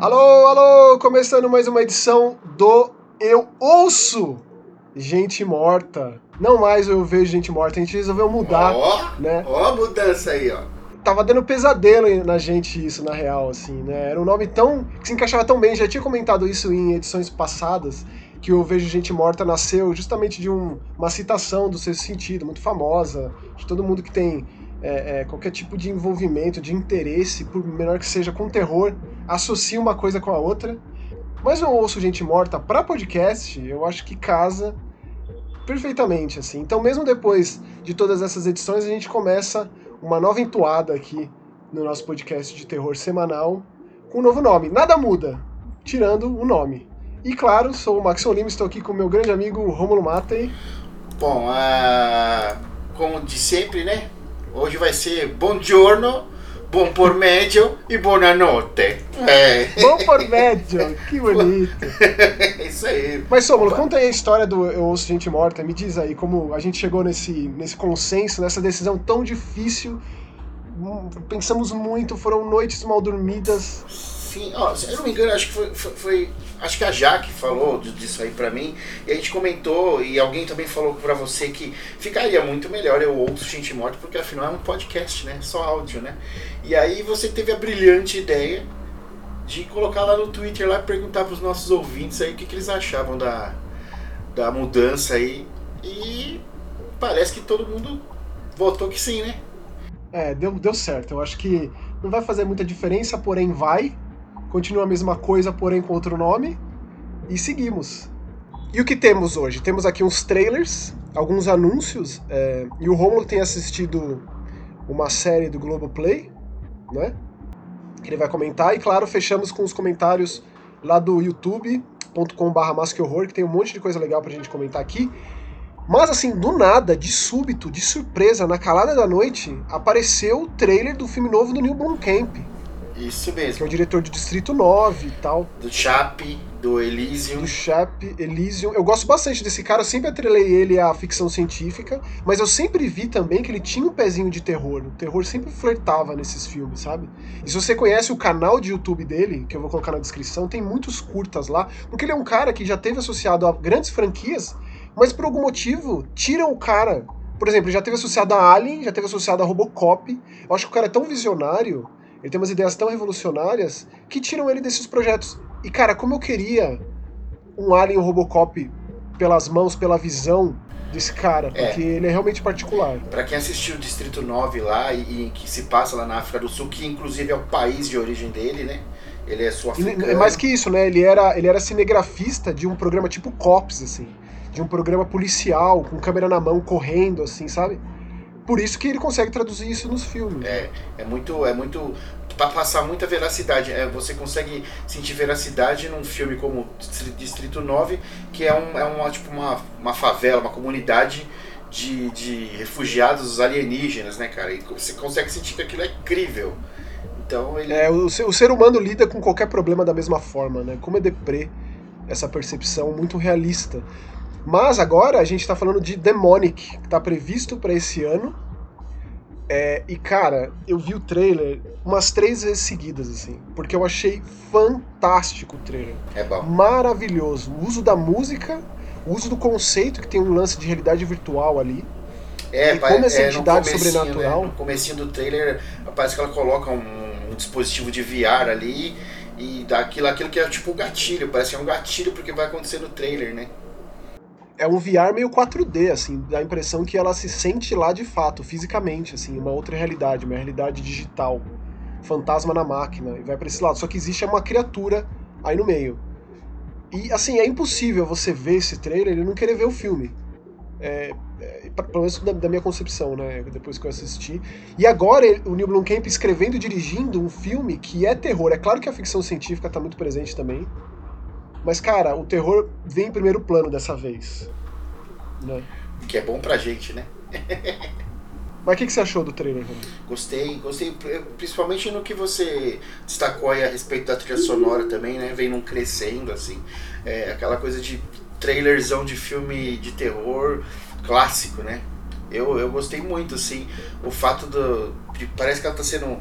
Alô, alô, começando mais uma edição do Eu Ouço Gente Morta. Não mais eu vejo gente morta, a gente resolveu mudar, Ó, né? ó a mudança aí, ó. Tava dando pesadelo na gente isso, na real, assim, né? Era um nome tão. que se encaixava tão bem, já tinha comentado isso em edições passadas, que o Eu Vejo Gente Morta nasceu justamente de um- uma citação do Sexto Sentido, muito famosa, de todo mundo que tem é, é, qualquer tipo de envolvimento, de interesse, por menor que seja, com terror, associa uma coisa com a outra. Mas eu ouço Gente Morta pra podcast, eu acho que casa perfeitamente, assim. Então, mesmo depois de todas essas edições, a gente começa uma nova entoada aqui no nosso podcast de terror semanal com um novo nome. Nada muda, tirando o nome. E claro, sou o Max Lima, estou aqui com o meu grande amigo Romulo Matei. Bom, ah, como de sempre, né? Hoje vai ser buongiorno, buon pomeriggio e buonanotte. É, Bom por médio, que bonito. é isso aí. Mas, Romulo, conta aí a história do Eu Ouço Gente Morta. Me diz aí como a gente chegou nesse, nesse consenso, nessa decisão tão difícil. Hum, Pensamos muito, foram noites mal dormidas. Sim, ó, se eu não me engano, acho que foi, foi- foi- acho que a Jaque falou disso aí pra mim, e a gente comentou, e alguém também falou pra você que ficaria muito melhor eu ouço Gente Morta, porque afinal é um podcast, né? Só áudio, né? E aí você teve a brilhante ideia de colocar lá no Twitter lá perguntar pros nossos ouvintes aí o que, que eles achavam da, da mudança aí. E parece que todo mundo votou que sim, né? É, deu, deu certo. Eu acho que não vai fazer muita diferença, porém vai. Continua a mesma coisa, porém com outro nome. E seguimos. E o que temos hoje? Temos aqui uns trailers, alguns anúncios. é, e o Romulo tem assistido uma série do Globoplay, né? Que ele vai comentar. E claro, fechamos com os comentários lá do youtube.com.br masquehorror, que tem um monte de coisa legal pra gente comentar aqui. Mas assim, do nada, de súbito, de surpresa, na calada da noite, apareceu o trailer do filme novo do Neil Blomkamp, Isso que é mesmo. o diretor de Distrito 9 e tal, Do Chape, do Elysium. do Chap Elysium. Eu gosto bastante desse cara, eu sempre atrelei ele à ficção científica, mas eu sempre vi também que ele tinha um pezinho de terror. O terror sempre flertava nesses filmes, sabe? E se você conhece o canal de YouTube dele, que eu vou colocar na descrição, tem muitos curtas lá, porque ele é um cara que já teve associado a grandes franquias, mas por algum motivo tiram o cara. Por exemplo, ele já teve associado a Alien, já teve associado a Robocop. Eu acho que o cara é tão visionário, ele tem umas ideias tão revolucionárias, que tiram ele desses projetos. E cara, como eu queria um Alien Robocop pelas mãos, pela visão desse cara, É. porque ele é realmente particular. Pra quem assistiu o Distrito 9 lá e, e que se passa lá na África do Sul, que inclusive é o país de origem dele, né? Ele é sul-africano. é mais que isso, né? Ele era, ele era cinegrafista de um programa tipo Cops, assim. De um programa policial, com câmera na mão, correndo, assim, sabe? Por isso que ele consegue traduzir isso nos filmes. É, é muito. É muito. Pra passar muita veracidade. É, você consegue sentir veracidade num filme como Distri- Distrito 9, que é, um, é uma, tipo uma, uma favela, uma comunidade de, de refugiados alienígenas, né, cara? E você consegue sentir que aquilo é incrível. Então ele. É, o, ser- o ser humano lida com qualquer problema da mesma forma, né? Como é deprê essa percepção muito realista. Mas agora a gente tá falando de Demonic, que tá previsto pra esse ano. É, e cara, eu vi o trailer umas três vezes seguidas, assim, porque eu achei fantástico o trailer. É bom. Maravilhoso. O uso da música, o uso do conceito, que tem um lance de realidade virtual ali. É, E como essa é, no entidade sobrenatural- Né, no comecinho do trailer, parece que ela coloca um, um dispositivo de VR ali e dá aquilo, aquilo que é tipo um gatilho, parece que é um gatilho porque vai acontecer no trailer, né? É um VR meio 4D, assim, dá a impressão que ela se sente lá de fato, fisicamente, assim, uma outra realidade, uma realidade digital, fantasma na máquina, e vai pra esse lado. Só que existe uma criatura aí no meio. E, assim, é impossível você ver esse trailer e não querer ver o filme. É, é, pelo menos da, da minha concepção, né, depois que eu assisti. E agora ele- o Neil Blomkamp escrevendo e dirigindo um filme que é terror. É claro que a ficção científica tá muito presente também, mas, cara, o terror vem em primeiro plano dessa vez. Né? Que é bom pra gente, né? Mas o que, que você achou do trailer, Romulo? Gostei, gostei, principalmente no que você destacou aí a respeito da trilha sonora também, né? Vem num crescendo, assim. É aquela coisa de trailerzão de filme de terror clássico, né? Eu, eu gostei muito, assim. O fato do. de- parece que ela tá sendo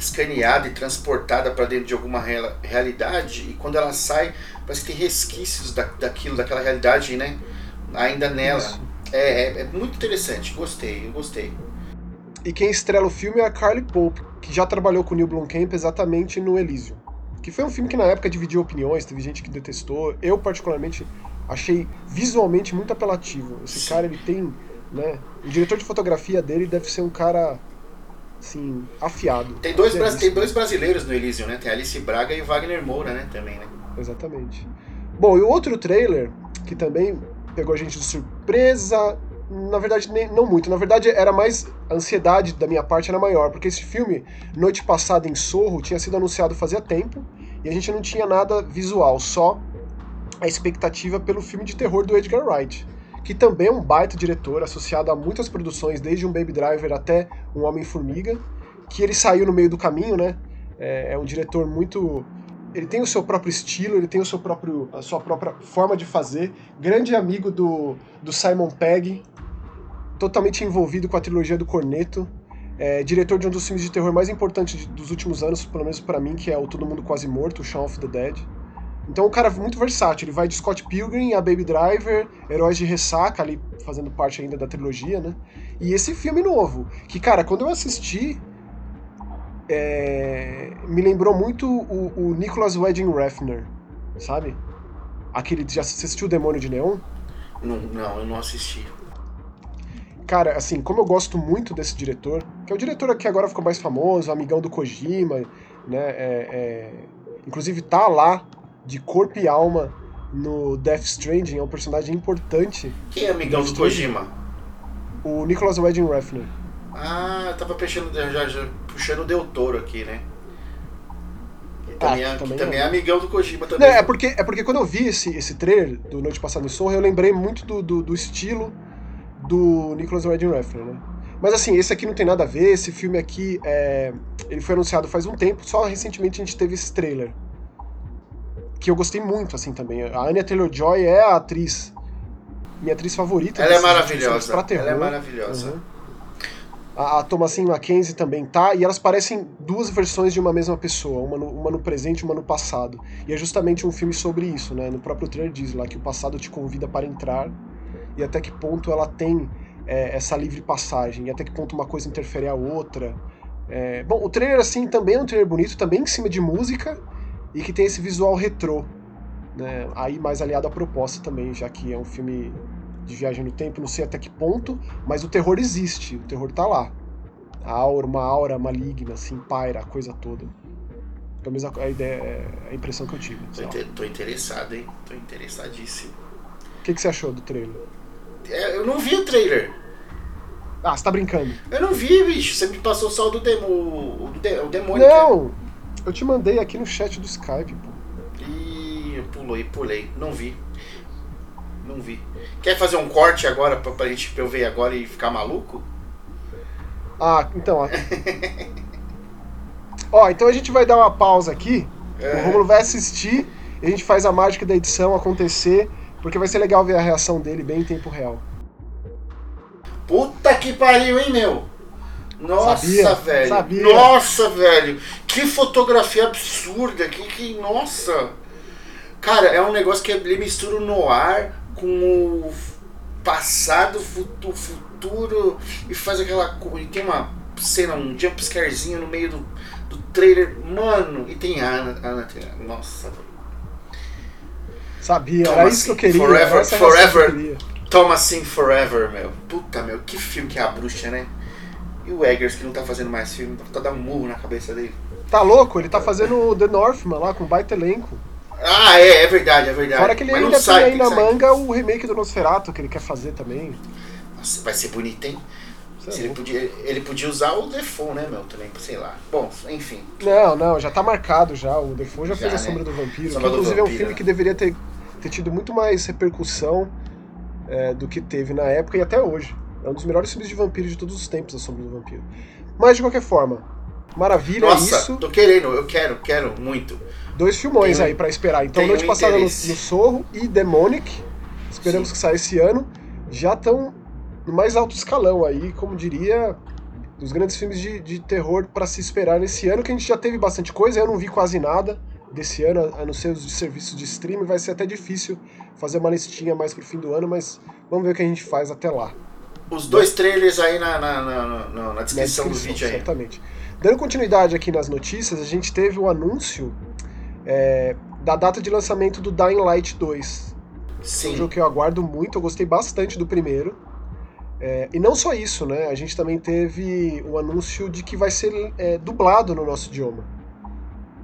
escaneada e transportada para dentro de alguma real, realidade e quando ela sai parece que tem resquícios da, daquilo, daquela realidade, né? Ainda nela. É, é, é, muito interessante, gostei, eu gostei. E quem estrela o filme é a Carly Pope, que já trabalhou com o Neil Blomkamp exatamente no Elysium. Que foi um filme que na época dividiu opiniões, teve gente que detestou. Eu, particularmente, achei visualmente muito apelativo. Esse Sim. cara, ele tem, né? O diretor de fotografia dele deve ser um cara assim, afiado. Tem dois, tem dois brasileiros no Elysium, né? Tem Alice Braga e o Wagner Moura, né? Também, né? Exatamente. Bom, e o outro trailer, que também pegou a gente de surpresa, na verdade, nem, não muito. Na verdade, era mais. A ansiedade da minha parte era maior, porque esse filme, noite passada em Sorro, tinha sido anunciado fazia tempo e a gente não tinha nada visual, só a expectativa pelo filme de terror do Edgar Wright que também é um baita diretor, associado a muitas produções, desde um Baby Driver até um Homem-Formiga, que ele saiu no meio do caminho, né? É, é, um diretor muito. Ele tem o seu próprio estilo, ele tem o seu próprio, a sua própria forma de fazer. Grande amigo do, do Simon Pegg, totalmente envolvido com a trilogia do Corneto. É, diretor de um dos filmes de terror mais importantes dos últimos anos, pelo menos para mim, que é o Todo Mundo Quase Morto, o Shaun of the Dead. Então o cara é muito versátil, ele vai de Scott Pilgrim a Baby Driver, Heróis de Ressaca, ali fazendo parte ainda da trilogia, né? E esse filme novo, que, cara, quando eu assisti, é... me lembrou muito o, o Nicholas Wedding Refner, sabe? Aquele. Já assistiu o Demônio de Neon? Não, não, eu não assisti. Cara, assim, como eu gosto muito desse diretor, que é o diretor que agora ficou mais famoso, amigão do Kojima, né? É, é... Inclusive tá lá de corpo e alma no Death Stranding, é um personagem importante. Quem é amigão do Kojima? O Nicholas Winding Refn. Ah, eu tava puxando, já, já, puxando o Del Toro aqui, né? Que também, ah, é, também, também é. é. amigão do Kojima também. Não, é, porque, é porque quando eu vi esse, esse trailer do Noite Passada em Sorra, eu lembrei muito do, do, do estilo do Nicholas Winding Refn, né? Mas assim, esse aqui não tem nada a ver, esse filme aqui, é, ele foi anunciado faz um tempo, só recentemente a gente teve esse trailer que eu gostei muito, assim, também. A Anya Taylor-Joy é a atriz, minha atriz favorita. Ela é maravilhosa. Ela é maravilhosa. Uhum. A, a Thomasin Mackenzie também tá, e elas parecem duas versões de uma mesma pessoa, uma no, uma no presente e uma no passado. E é justamente um filme sobre isso, né? No próprio trailer diz lá que o passado te convida para entrar, e até que ponto ela tem é, essa livre passagem, e até que ponto uma coisa interfere a outra. É, bom, o trailer, assim, também é um trailer bonito, também em cima de música, e que tem esse visual retrô, né? Aí mais aliado à proposta também, já que é um filme de viagem no tempo, não sei até que ponto, mas o terror existe, o terror tá lá. A aura, uma aura maligna, assim, paira a coisa toda. Pelo menos a, ideia, é a impressão que eu tive. Tô, inter, tô interessado, hein? Tô interessadíssimo. O que, que você achou do trailer? É, eu não vi o trailer. Ah, você tá brincando? Eu não vi, bicho. Você me passou só o do, demo, o, o demônio. Não! Eu te mandei aqui no chat do Skype, pô. Ih, pulei, pulei. Não vi. Não vi. Quer fazer um corte agora pra, pra gente pra eu ver agora e ficar maluco? Ah, então, ó. ó, então a gente vai dar uma pausa aqui. É. O Romulo vai assistir e a gente faz a mágica da edição acontecer, porque vai ser legal ver a reação dele bem em tempo real. Puta que pariu, hein, meu? Nossa, sabia, velho. Sabia. Nossa, velho. Que fotografia absurda. Que, que. Nossa. Cara, é um negócio que ele mistura o noir com o passado, o futuro e faz aquela. E tem uma cena, um jumpscarezinho no meio do, do trailer. Mano, e tem a Ana. Ana nossa. Thomas era isso que eu queria. Forever, forever. Thomasin Forever, meu. Puta, meu, que filme que é a bruxa, né? E o Eggers, que não tá fazendo mais filme, tá dando um murro na cabeça dele. Tá louco? Ele tá fazendo The Northman lá, com baita elenco. Ah, é, é verdade, é verdade. Fora que ele Mas ainda tem aí na manga o remake do Nosferatu, que ele quer fazer também. Nossa, vai ser bonito, hein? É ele, podia, ele podia usar o Defoe, né, meu, também, sei lá. Bom, enfim. Não, não, já tá marcado já. O Defoe já, já fez A né? Sombra do Vampiro, Sombra que inclusive do Vampiro, é um filme né? que deveria ter, ter tido muito mais repercussão é, do que teve na época e até hoje. É um dos melhores filmes de vampiro de todos os tempos, A Sombra do Vampiro. Mas, de qualquer forma, maravilha Nossa, isso. tô querendo, eu quero, quero muito. Dois filmões Tenho, aí para esperar. Então, Noite Passada no, no Sorro e Demonic, esperamos Sim. que saia esse ano, já estão no mais alto escalão aí, como diria, dos grandes filmes de, de terror para se esperar nesse ano, que a gente já teve bastante coisa, eu não vi quase nada desse ano, a não ser os serviços de streaming, vai ser até difícil fazer uma listinha mais pro fim do ano, mas vamos ver o que a gente faz até lá. Os dois trailers aí na, na, na, na, na descrição, do vídeo aí. Certamente. Dando continuidade aqui nas notícias, a gente teve o anúncio é, da data de lançamento do Dying Light 2. Sim. É um jogo que eu aguardo muito, eu gostei bastante do primeiro. É, e não só isso, né? A gente também teve o anúncio de que vai ser é, dublado no nosso idioma.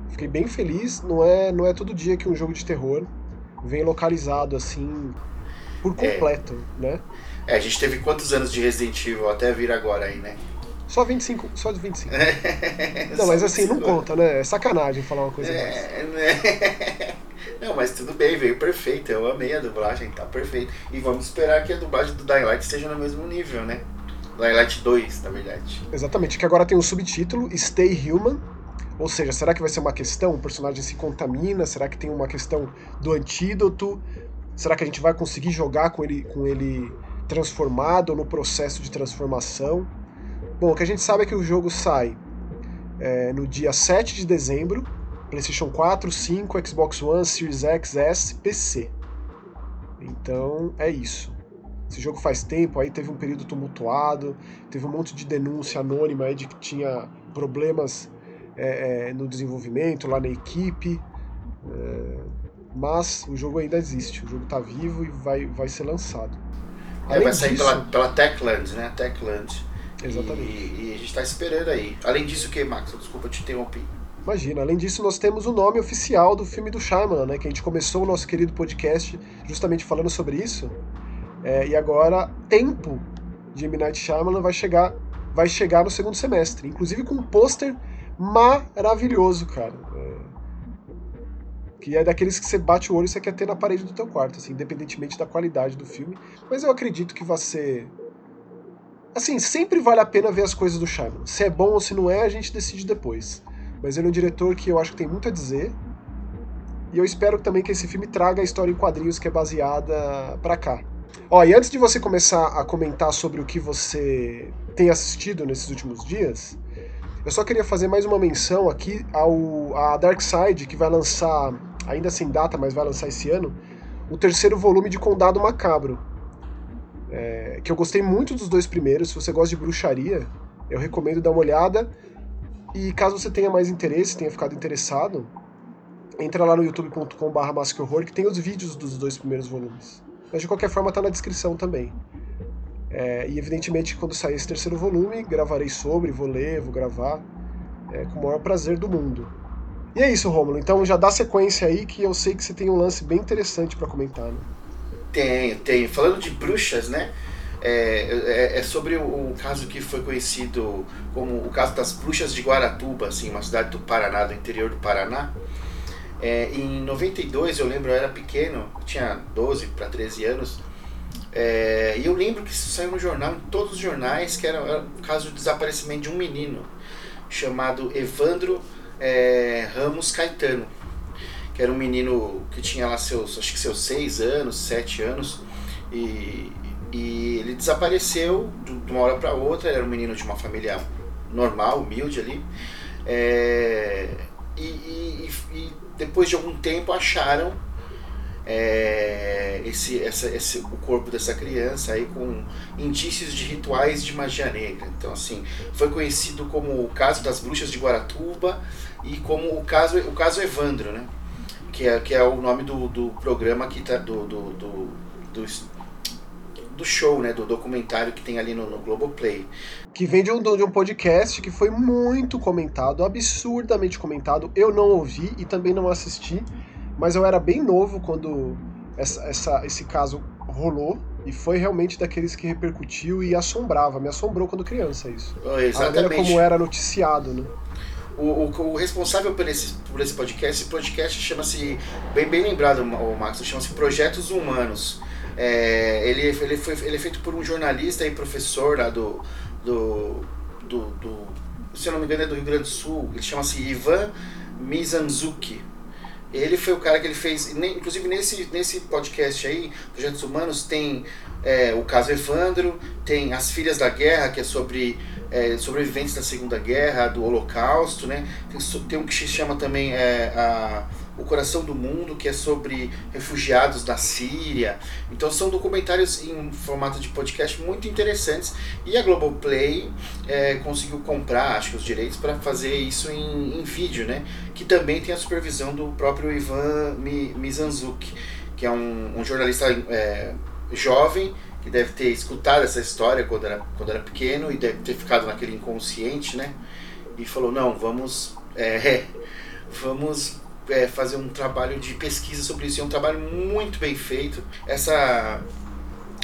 Fiquei bem feliz, não é, não é todo dia que um jogo de terror vem localizado assim por é. completo, é. né? É, a gente teve quantos anos de Resident Evil até vir agora aí, né? Só 25, só de 25. não, mas assim, não conta, né? É sacanagem falar uma coisa é, né? Não, mas tudo bem, veio perfeito. Eu amei a dublagem, tá perfeito. E vamos esperar que a dublagem do Dying Light esteja no mesmo nível, né? Dying Light 2, na verdade. Exatamente, que agora tem um subtítulo, Stay Human. Ou seja, será que vai ser uma questão? O personagem se contamina? Será que tem uma questão do antídoto? Será que a gente vai conseguir jogar com ele, com ele transformado ou no processo de transformação? Bom, o que a gente sabe é que o jogo sai é, no dia 7 de dezembro PlayStation 4, 5, Xbox One, Series X, S, PC. Então é isso. Esse jogo faz tempo, aí teve um período tumultuado, teve um monte de denúncia anônima aí de que tinha problemas é, é, no desenvolvimento, lá na equipe. É, mas o jogo ainda existe, o jogo está vivo e vai, vai ser lançado. É, vai sair disso, pela, pela Techland, né? Techland. Exatamente. E, e a gente está esperando aí. Além disso, o que, Max? Desculpa te interromper. Imagina, além disso, nós temos o nome oficial do filme do Shyamalan, né? Que a gente começou o nosso querido podcast justamente falando sobre isso. É, e agora, Tempo, de M. Night Shyamalan, vai chegar, vai chegar no segundo semestre. Inclusive com um pôster maravilhoso, cara. É, que é daqueles que você bate o olho e você quer ter na parede do teu quarto, assim, independentemente da qualidade do filme. Mas eu acredito que vai ser... Assim, sempre vale a pena ver as coisas do Shyamalan. Se é bom ou se não é, a gente decide depois. Mas ele é um diretor que eu acho que tem muito a dizer. E eu espero também que esse filme traga a história em quadrinhos que é baseada para cá. Ó, e antes de você começar a comentar sobre o que você tem assistido nesses últimos dias, eu só queria fazer mais uma menção aqui ao a Dark Side, que vai lançar, ainda sem data, mas vai lançar esse ano, o terceiro volume de Condado Macabro. É, que eu gostei muito dos dois primeiros. Se você gosta de bruxaria, eu recomendo dar uma olhada. E caso você tenha mais interesse, tenha ficado interessado, entra lá no youtube.com.br masquehorror que tem os vídeos dos dois primeiros volumes. Mas de qualquer forma tá na descrição também. É, e evidentemente quando sair esse terceiro volume, gravarei sobre, vou ler, vou gravar, é, com o maior prazer do mundo. E é isso, Rômulo. Então já dá sequência aí que eu sei que você tem um lance bem interessante para comentar. Né? Tenho, tenho. Falando de bruxas, né? É, é, é, sobre o, caso que foi conhecido como o caso das bruxas de Guaratuba, assim, uma cidade do Paraná, do interior do Paraná. É, em 92, eu lembro, eu era pequeno, tinha 12 para 13 anos, é, e eu lembro que isso saiu no jornal, em todos os jornais, que era, era o caso do desaparecimento de um menino chamado Evandro é, Ramos Caetano, que era um menino que tinha lá seus, acho que seus 6 anos, 7 anos, e, e ele desapareceu de uma hora para outra. Ele era um menino de uma família normal, humilde ali. É, e, e, e, depois de algum tempo acharam é, esse, essa, esse, o corpo dessa criança aí com indícios de rituais de magia negra. Então, assim, foi conhecido como o caso das bruxas de Guaratuba e como o caso, o caso Evandro, né? Que é, que é o nome do, do programa que tá, do, do, do, do do show, né, do documentário que tem ali no, no Globoplay. Que vem de um, de um podcast que foi muito comentado, absurdamente comentado. Eu não ouvi e também não assisti, mas eu era bem novo quando essa, essa, esse caso rolou e foi realmente daqueles que repercutiu e assombrava. Me assombrou quando criança isso. Exatamente. A maneira como era noticiado, né? O, o, o, responsável por esse, por esse podcast, esse podcast chama-se, bem, bem lembrado, o Max, chama-se Projetos Humanos. É, ele, ele, foi, ele é feito por um jornalista e professor lá do, do, do, do se eu não me engano é do Rio Grande do Sul, ele chama-se Ivan Mizanzuki. Ele foi o cara que ele fez, inclusive nesse, nesse podcast aí, Projetos Humanos, tem é, o caso Evandro, tem As Filhas da Guerra, que é sobre é, sobreviventes da Segunda Guerra, do Holocausto, né? Tem, tem um que se chama também é, a, O Coração do Mundo, que é sobre refugiados da Síria. Então são documentários em formato de podcast muito interessantes. E a Globoplay é, conseguiu comprar, acho que os direitos para fazer isso em, em, vídeo, né? Que também tem a supervisão do próprio Ivan Mizanzuk, que é um, um jornalista é, jovem que deve ter escutado essa história quando era, quando era pequeno e deve ter ficado naquele inconsciente, né? E falou, não, vamos, é, vamos é, fazer um trabalho de pesquisa sobre isso. E é um trabalho muito bem feito. Essa,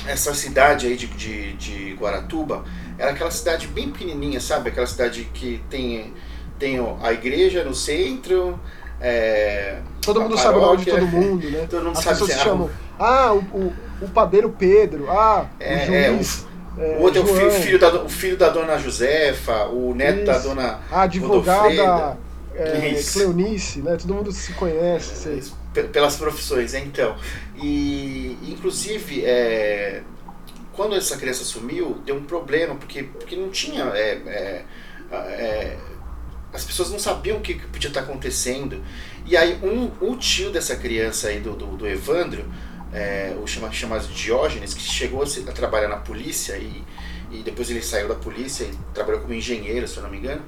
essa cidade aí de, de, de Guaratuba era aquela cidade bem pequenininha, sabe? Aquela cidade que tem, tem a igreja no centro, é, todo mundo sabe o nome de todo mundo, né? Todo mundo As sabe pessoas se se chamam. Ah, o, o, o padeiro Pedro. Ah, É, o juiz. é, o outro é o João. filho, filho da, o filho da dona Josefa, o neto da Isso. dona A advogada Godofreda. é. Cleonice, né? Todo mundo se conhece. Pe- pelas profissões, então. E inclusive é, quando essa criança sumiu, deu um problema, porque, porque não tinha. é, é, é, as pessoas não sabiam o que, que podia estar acontecendo. E aí um, o tio dessa criança aí, do, do, do Evandro, é, o chama, chamado Diógenes, que chegou a, trabalhar na polícia e, e depois ele saiu da polícia e trabalhou como engenheiro, se eu não me engano,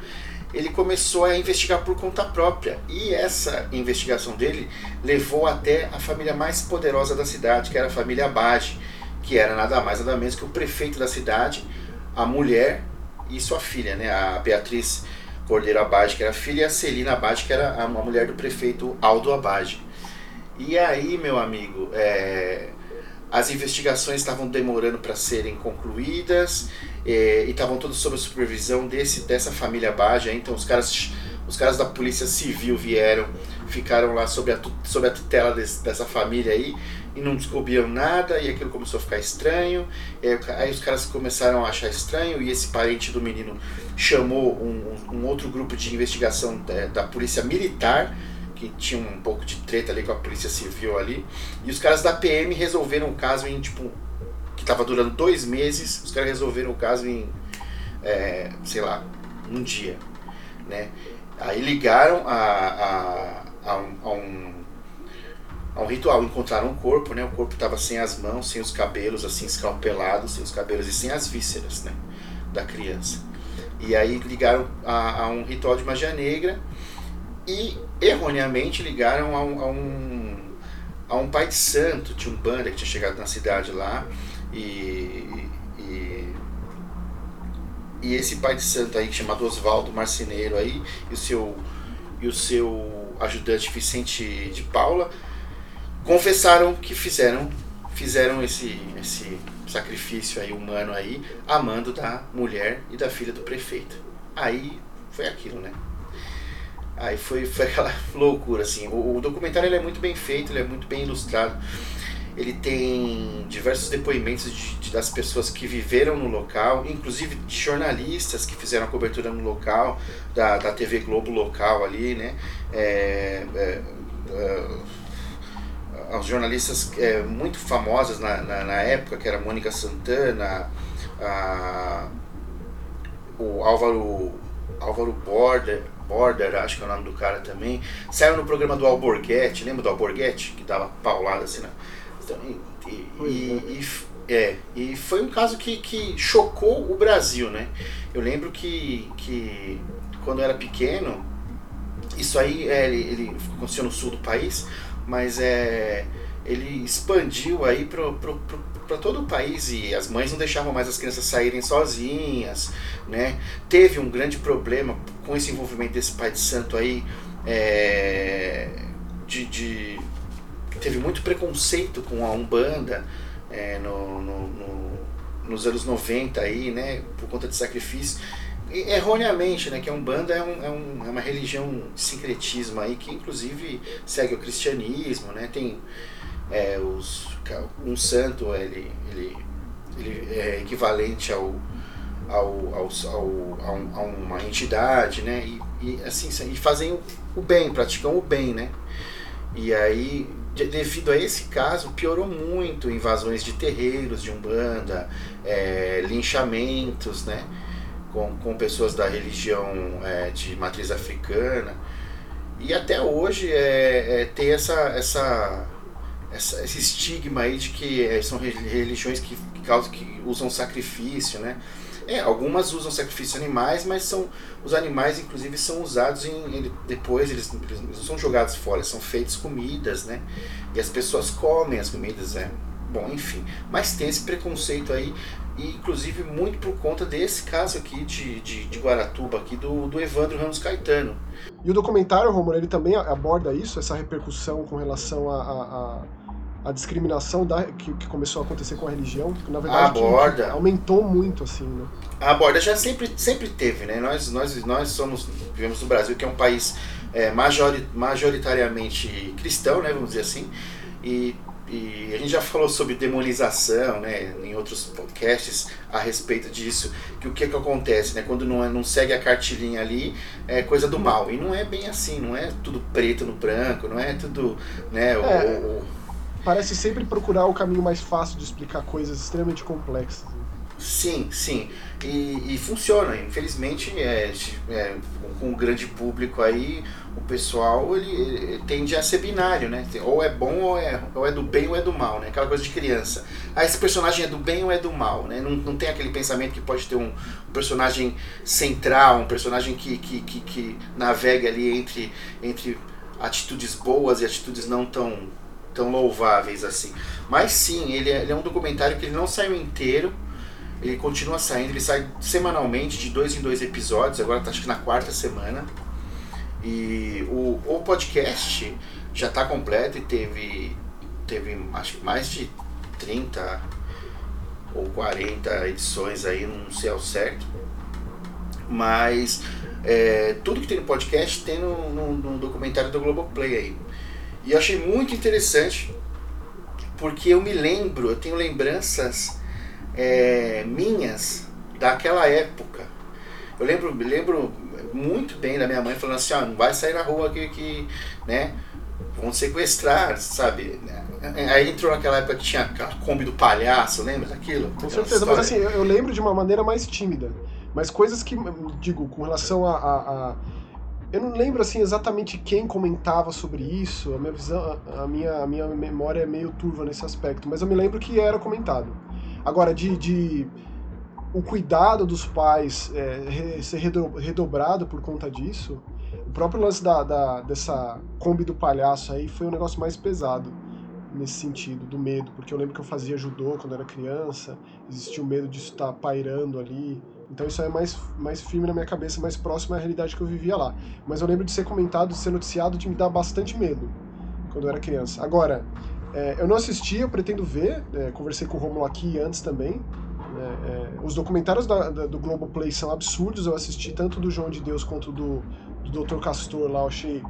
ele começou a investigar por conta própria. E essa investigação dele levou até a família mais poderosa da cidade, que era a família Abade, que era nada mais nada menos que o prefeito da cidade, a mulher e sua filha, né, a Beatriz Cordeiro Abade, que era filha, e a Celina Abade, que era a, a mulher do prefeito Aldo Abade. E aí, meu amigo, é, as investigações estavam demorando para serem concluídas é, e estavam todas sob a supervisão desse, dessa família aí, Então, os caras, os caras da Polícia Civil vieram, ficaram lá sob a, sob a tutela desse- dessa família aí e não descobriram nada e aquilo começou a ficar estranho. É, aí os caras começaram a achar estranho e esse parente do menino chamou um, um- outro grupo de investigação da, da polícia militar que tinha um pouco de treta ali com a polícia civil ali e os caras da PM resolveram o caso em tipo que tava durando dois meses os caras resolveram o caso em é, sei lá um dia né aí ligaram a, a, a um, a um a um ritual, encontraram um corpo, né? O corpo estava sem as mãos, sem os cabelos, assim, escalpelados, sem os cabelos e sem as vísceras, né? Da criança. E aí ligaram a, a um ritual de magia negra e erroneamente ligaram a um, a um, a um pai de santo de Umbanda que tinha chegado na cidade lá e, e, e esse pai de santo aí chamado Oswaldo Marceneiro aí e o seu e o seu ajudante Vicente de Paula confessaram que fizeram fizeram esse esse sacrifício aí humano aí a mando da mulher e da filha do prefeito. Aí foi aquilo, né? Aí foi, foi aquela loucura, assim. O, o documentário ele é muito bem feito, ele é muito bem ilustrado. Ele tem diversos depoimentos de, de- das pessoas que viveram no local, inclusive de jornalistas que fizeram a cobertura no local, da, da TV Globo local ali, né? É, é, é, as jornalistas é, muito famosas na, na, na época, que era Mônica Santana, a, o Álvaro, Álvaro Border, Border, acho que é o nome do cara também, saiu no programa do Alborguete, lembra do Alborguete? Que dava paulada assim, né? Então, e, e, Pois e, e é, e foi um caso que, que chocou o Brasil, né? Eu lembro que, que quando eu era pequeno, isso aí é, ele, ele aconteceu no sul do país, mas é, ele expandiu aí pro, pro, pro, para todo o país e as mães não deixavam mais as crianças saírem sozinhas, né? Teve um grande problema com esse envolvimento desse pai de santo aí, é, de, de- teve muito preconceito com a Umbanda é, no, no- no- nos anos 90 aí, né? Por conta de sacrifício. Erroneamente, né? Que a Umbanda é, um, é, um, é uma religião de sincretismo aí que inclusive segue o cristianismo, né? Tem é, os, um santo, ele, ele, ele é equivalente ao, ao, ao, ao, a, um- uma entidade, né? E, e assim, e fazem o, o bem, praticam o bem, né? E aí, de- devido a esse caso, piorou muito invasões de terreiros de Umbanda, é, linchamentos, né? com, com pessoas da religião é, de matriz africana. E até hoje é, é tem essa, essa, essa, esse estigma aí de que é, são religiões que, que, causam, que usam sacrifício, né? É, algumas usam sacrifício de animais, mas são os animais, inclusive, são usados em. depois eles, eles não são jogados fora, são feitos comidas, né? E as pessoas comem as comidas, né? Bom, enfim. Mas tem esse preconceito aí, e inclusive muito por conta desse caso aqui de, de, de Guaratuba, aqui do, do Evandro Ramos Caetano. E o documentário, Romulo, ele também aborda isso, essa repercussão com relação a, a, a a discriminação da, que, que, começou a acontecer com a religião, que na verdade que, que aumentou muito, assim, né? A aborda já sempre, sempre teve, né? Nós, nós, nós somos, vivemos no Brasil, que é um país é, majori, majoritariamente cristão, né? Vamos dizer assim, e, e a gente já falou sobre demonização, né? Em outros podcasts a respeito disso, que o que que acontece, né? Quando não, é, não segue a cartilhinha ali, é coisa do mal, e não é bem assim, não é tudo preto no branco, não é tudo, né? É. O, o, parece sempre procurar o caminho mais fácil de explicar coisas extremamente complexas. Sim, sim. E, e funciona. Infelizmente, é, é, com o grande público aí, o pessoal ele, ele, tende a ser binário, né? Ou é bom ou é, ou é do bem ou é do mal, né? Aquela coisa de criança. Ah, esse personagem é do bem ou é do mal, né? Não, não tem aquele pensamento que pode ter um, um personagem central, um personagem que, que, que, que navega ali entre, entre atitudes boas e atitudes não tão tão louváveis assim. Mas sim, ele é, ele é um documentário que ele não saiu inteiro, ele continua saindo, ele sai semanalmente, de dois em dois episódios, agora tá acho que na quarta semana. E o, o podcast já está completo e teve, teve acho que mais de 30 ou 40 edições aí, não sei ao certo. Mas é, tudo que tem no podcast tem no, no, no documentário do Globoplay aí. E eu achei muito interessante, porque eu me lembro, eu tenho lembranças é, minhas daquela época. Eu lembro, lembro muito bem da minha mãe falando assim, ó, não vai sair na rua que, que né, vão sequestrar, sabe? Aí entrou naquela época que tinha aquela Kombi do palhaço, lembra daquilo? Com certeza, história. mas assim, eu lembro de uma maneira mais tímida. Mas coisas que, digo, com relação a, a, a eu não lembro assim exatamente quem comentava sobre isso. A minha visão, a minha, a minha memória é meio turva nesse aspecto, mas eu me lembro que era comentado. Agora, de, de o cuidado dos pais é, ser redobrado por conta disso, o próprio lance da, da, dessa Kombi do palhaço aí foi o negócio mais pesado nesse sentido, do medo, porque eu lembro que eu fazia judô quando era criança, existia o medo disso estar pairando ali. Então isso é mais, mais firme na minha cabeça, mais próximo à realidade que eu vivia lá. Mas eu lembro de ser comentado, de ser noticiado, de me dar bastante medo quando eu era criança. Agora, é, eu não assisti, eu pretendo ver, é, conversei com o Romulo aqui antes também. É, é os documentários da, da, do Globoplay são absurdos, eu assisti tanto do João de Deus quanto do, do Dr. Castor lá, eu achei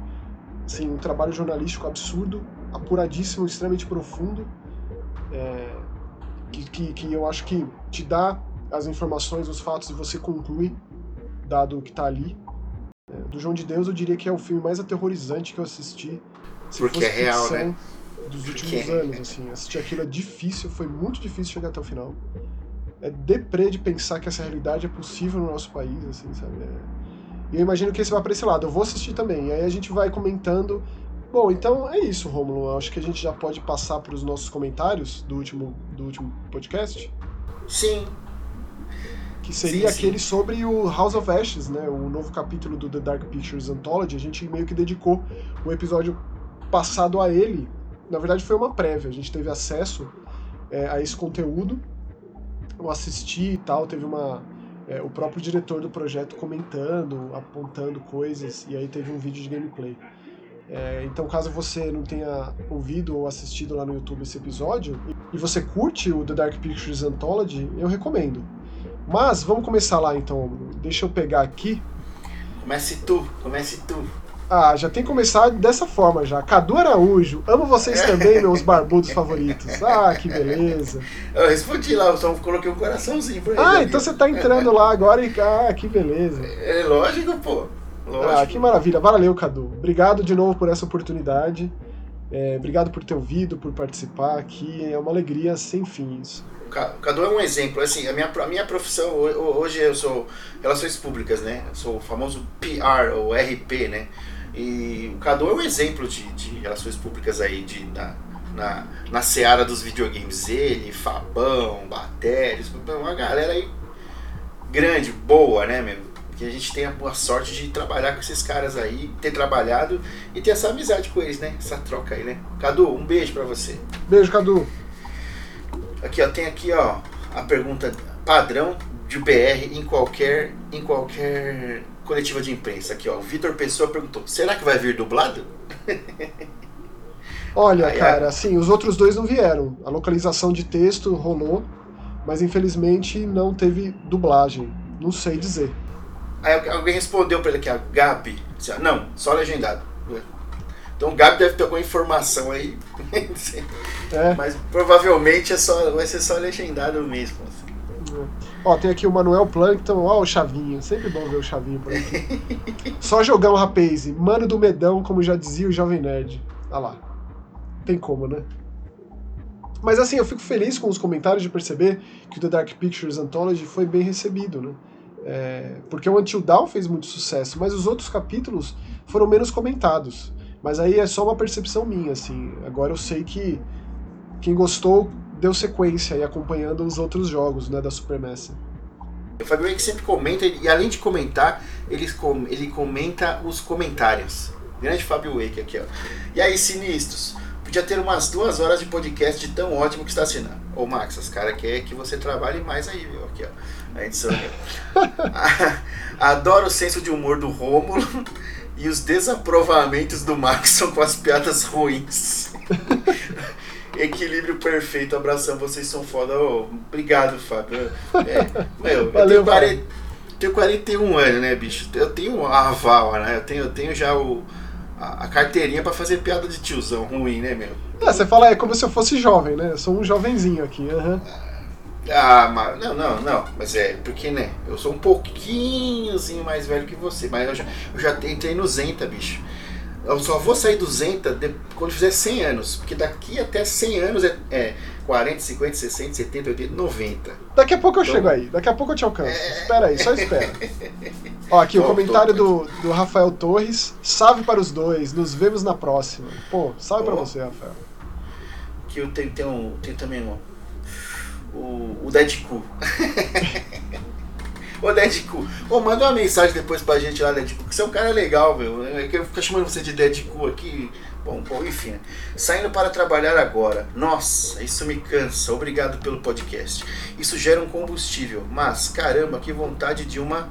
assim, um trabalho jornalístico absurdo, apuradíssimo, extremamente profundo, é, que, que, que eu acho que te dá as informações, os fatos e você conclui, dado o que está ali. É, do João de Deus, eu diria que é o filme mais aterrorizante que eu assisti. Porque é real, né? Dos últimos Porque... É anos, assim. Assistir aquilo é difícil, foi muito difícil chegar até o final. É deprê de pensar que essa realidade é possível no nosso país, assim, sabe? É... E eu imagino que esse vai para esse lado. Eu vou assistir também. E aí a gente vai comentando. Bom, então é isso, Romulo. Acho que a gente já pode passar para os nossos comentários do último, do último podcast. Sim, que seria sim, aquele sim. sobre o House of Ashes, né? O novo capítulo do The Dark Pictures Anthology. A gente meio que dedicou o episódio passado a ele. Na verdade, foi uma prévia. A gente teve acesso é, a esse conteúdo. Eu assisti e tal. Teve uma. É, o próprio diretor do projeto comentando, apontando coisas. E aí teve um vídeo de gameplay. É, então, caso você não tenha ouvido ou assistido lá no YouTube esse episódio e você curte o The Dark Pictures Anthology, eu recomendo. Mas vamos começar lá então. Deixa eu pegar aqui. Comece tu, comece tu. Ah, já tem que começar dessa forma já. Cadu Araújo, amo vocês também, meus barbudos favoritos. Ah, que beleza. Eu respondi lá, eu só coloquei um coraçãozinho pra ele. Ah, então você tá entrando lá agora e. Ah, que beleza. É lógico, pô. Lógico. Ah, que maravilha. Valeu, Cadu. Obrigado de novo por essa oportunidade. É, obrigado por ter ouvido, por participar aqui. É uma alegria sem fim isso. O Cadu é um exemplo. Assim, a minha, a minha profissão, hoje eu sou Relações Públicas, né? Eu sou o famoso PR ou RP, né? E o Cadu é um exemplo de, de relações públicas aí, de, na, na, na seara dos videogames. Ele, Fabão, Batérios, uma galera aí grande, boa, né, meu? Que a gente tenha a sorte de trabalhar com esses caras aí, ter trabalhado e ter essa amizade com eles, né? Essa troca aí, né? Cadu, um beijo para você. Beijo, Cadu. Aqui, ó, tem aqui, ó, a pergunta padrão de BR em qualquer em qualquer coletiva de imprensa aqui, ó. O Vitor Pessoa perguntou: "Será que vai vir dublado?" Olha, aí, cara, assim, os outros dois não vieram. A localização de texto rolou, mas infelizmente não teve dublagem. Não sei dizer. Aí alguém respondeu para ele aqui, a Gabi. Não, só legendado. Então o Gabi deve ter alguma informação aí. é. Mas provavelmente é só, vai ser só legendado mesmo. Assim. É. Ó, tem aqui o Manuel Plankton, ó o Chavinho. Sempre bom ver o Chavinho por aqui. só jogar um rapaz. Mano do medão, como já dizia o Jovem Nerd. Olha lá. Tem como, né? Mas assim, eu fico feliz com os comentários de perceber que o The Dark Pictures Anthology foi bem recebido, né? É, porque o Until Dawn fez muito sucesso, mas os outros capítulos foram menos comentados. Mas aí é só uma percepção minha, assim. Agora eu sei que quem gostou deu sequência e acompanhando os outros jogos, né, da Supermassive. O Fabio que sempre comenta, e além de comentar, ele, ele comenta os comentários. Grande Fábio Wake aqui, ó. E aí, sinistros? Podia ter umas duas horas de podcast de tão ótimo que está assinando. Ô Max, os caras querem que você trabalhe mais aí, viu? Aqui, ó. A edição aqui. Adoro o senso de humor do Rômulo e os desaprovamentos do Max com as piadas ruins. Equilíbrio perfeito, abração, vocês são foda. Oh, obrigado, Fábio. É, meu, Valeu, eu tenho, 40, tenho 41 anos, né, bicho? Eu tenho a aval, né? Eu tenho, eu tenho já o a, carteirinha para fazer piada de tiozão ruim, né, meu? É, você fala, é como se eu fosse jovem, né? Eu sou um jovenzinho aqui, uhum. Ah, mas, não, não, não, mas é, porque, né, eu sou um pouquinhozinho mais velho que você, mas eu já, eu já entrei no Zenta, bicho. Eu só vou sair do Zenta de, quando fizer 100 anos, porque daqui até 100 anos é, é 40, 50, 60, 70, 80, 90. Daqui a pouco eu então, chego aí, daqui a pouco eu te alcanço. É... Espera aí, só espera. Ó, aqui tô, o comentário. Do, do Rafael Torres. Salve para os dois, nos vemos na próxima. Pô, salve oh. para você, Rafael. Que eu tenho, tenho, tenho também um, o, o Deadpool. Ô Deadpool, ô, manda uma mensagem depois pra gente lá, Deadpool, que você é um cara legal, meu. É que eu fico chamando você de Deadpool aqui. Bom, bom, enfim. Né? Saindo para trabalhar agora. Nossa, isso me cansa. Obrigado pelo podcast. Isso gera um combustível. Mas, caramba, que vontade de uma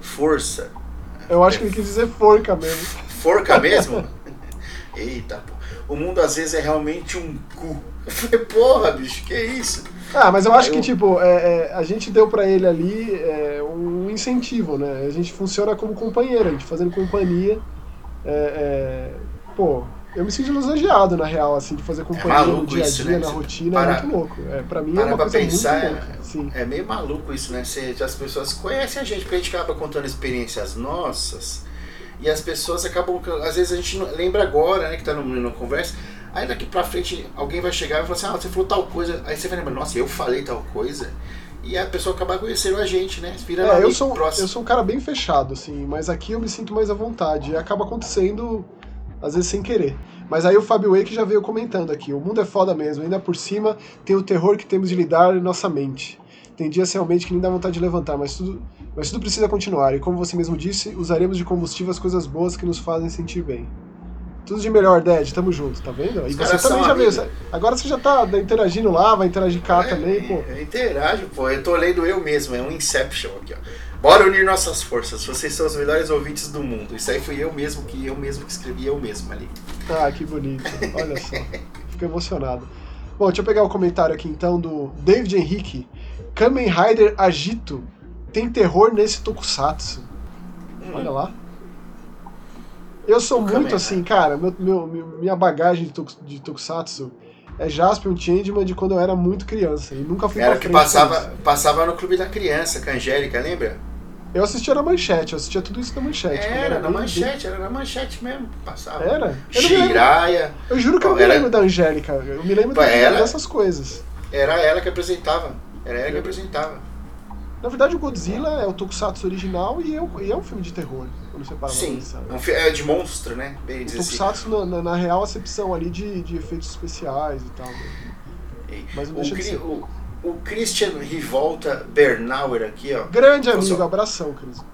força. Eu acho é, que ele quis dizer forca mesmo. Forca mesmo? Eita, pô. O mundo às vezes é realmente um cu. Eu falei, porra, bicho, que isso? Ah, mas eu acho que, tipo, é, é, a gente deu para ele ali é, um incentivo, né? A gente funciona como companheiro, a gente fazendo companhia. É, é, pô, eu me sinto lisonjeado, na real, assim, de fazer companhia no dia a dia, né? na rotina, para, é muito louco. É, pra mim é uma coisa pensar, muito louca. Sim. É meio maluco isso, né? Você, as pessoas conhecem a gente, porque a gente acaba contando experiências nossas, e as pessoas acabam, às vezes a gente lembra agora, né, que tá numa conversa, Aí daqui pra frente alguém vai chegar e vai falar assim, ah, você falou tal coisa. Aí você vai lembrar, nossa, eu falei tal coisa. E a pessoa acaba conhecendo a gente, né? Vira é, eu sou, próximo. eu sou um cara bem fechado, assim, mas aqui eu me sinto mais à vontade. E acaba acontecendo, às vezes, sem querer. Mas aí o Fábio Wake já veio comentando aqui, o mundo é foda mesmo, ainda por cima tem o terror que temos de lidar em nossa mente. Tem dias realmente que nem dá vontade de levantar, mas tudo, mas tudo precisa continuar. E como você mesmo disse, usaremos de combustível as coisas boas que nos fazem sentir bem. Tudo de melhor, Ded, tamo junto, tá vendo? E você também já veio. Agora você já tá interagindo lá, vai interagir cá é, também, pô. É, interajo, pô. Eu tô lendo eu mesmo, é um Inception aqui, ó. Bora unir nossas forças, vocês são os melhores ouvintes do mundo. Isso aí fui eu mesmo que eu mesmo que escrevi eu mesmo ali. Ah, que bonito. Olha só. Fico emocionado. Bom, deixa eu pegar o comentário aqui então do David Henrique. Kamen Rider Agito tem terror nesse tokusatsu. Hum. Olha lá. Eu sou muito Kamen, assim, cara, meu, meu, minha bagagem de, tok, de Tokusatsu é Jaspion Changeman de quando eu era muito criança. E nunca fui Era que passava, passava no Clube da Criança, com a Angélica, lembra? Eu assistia na manchete, eu assistia tudo isso na manchete. Era, na manchete, era na manchete mesmo, passava. Era? Eu. Eu juro que eu não me Era- lembro da Angélica, eu me lembro da- Ela- dessas coisas. Era ela que apresentava. Era ela que apresentava. Na verdade, o Godzilla é o Tokusatsu original e é, um- e é um filme de terror, quando você para Sim, é um é de monstro, né? Bem O assim. Tokusatsu, na, na, real acepção ali de, de efeitos especiais e tal. né? Mas não o, deixa de Cri- ser. o, o Christian Rivolta Bernauer aqui, ó. Grande Nossa. amigo, abração, Cris.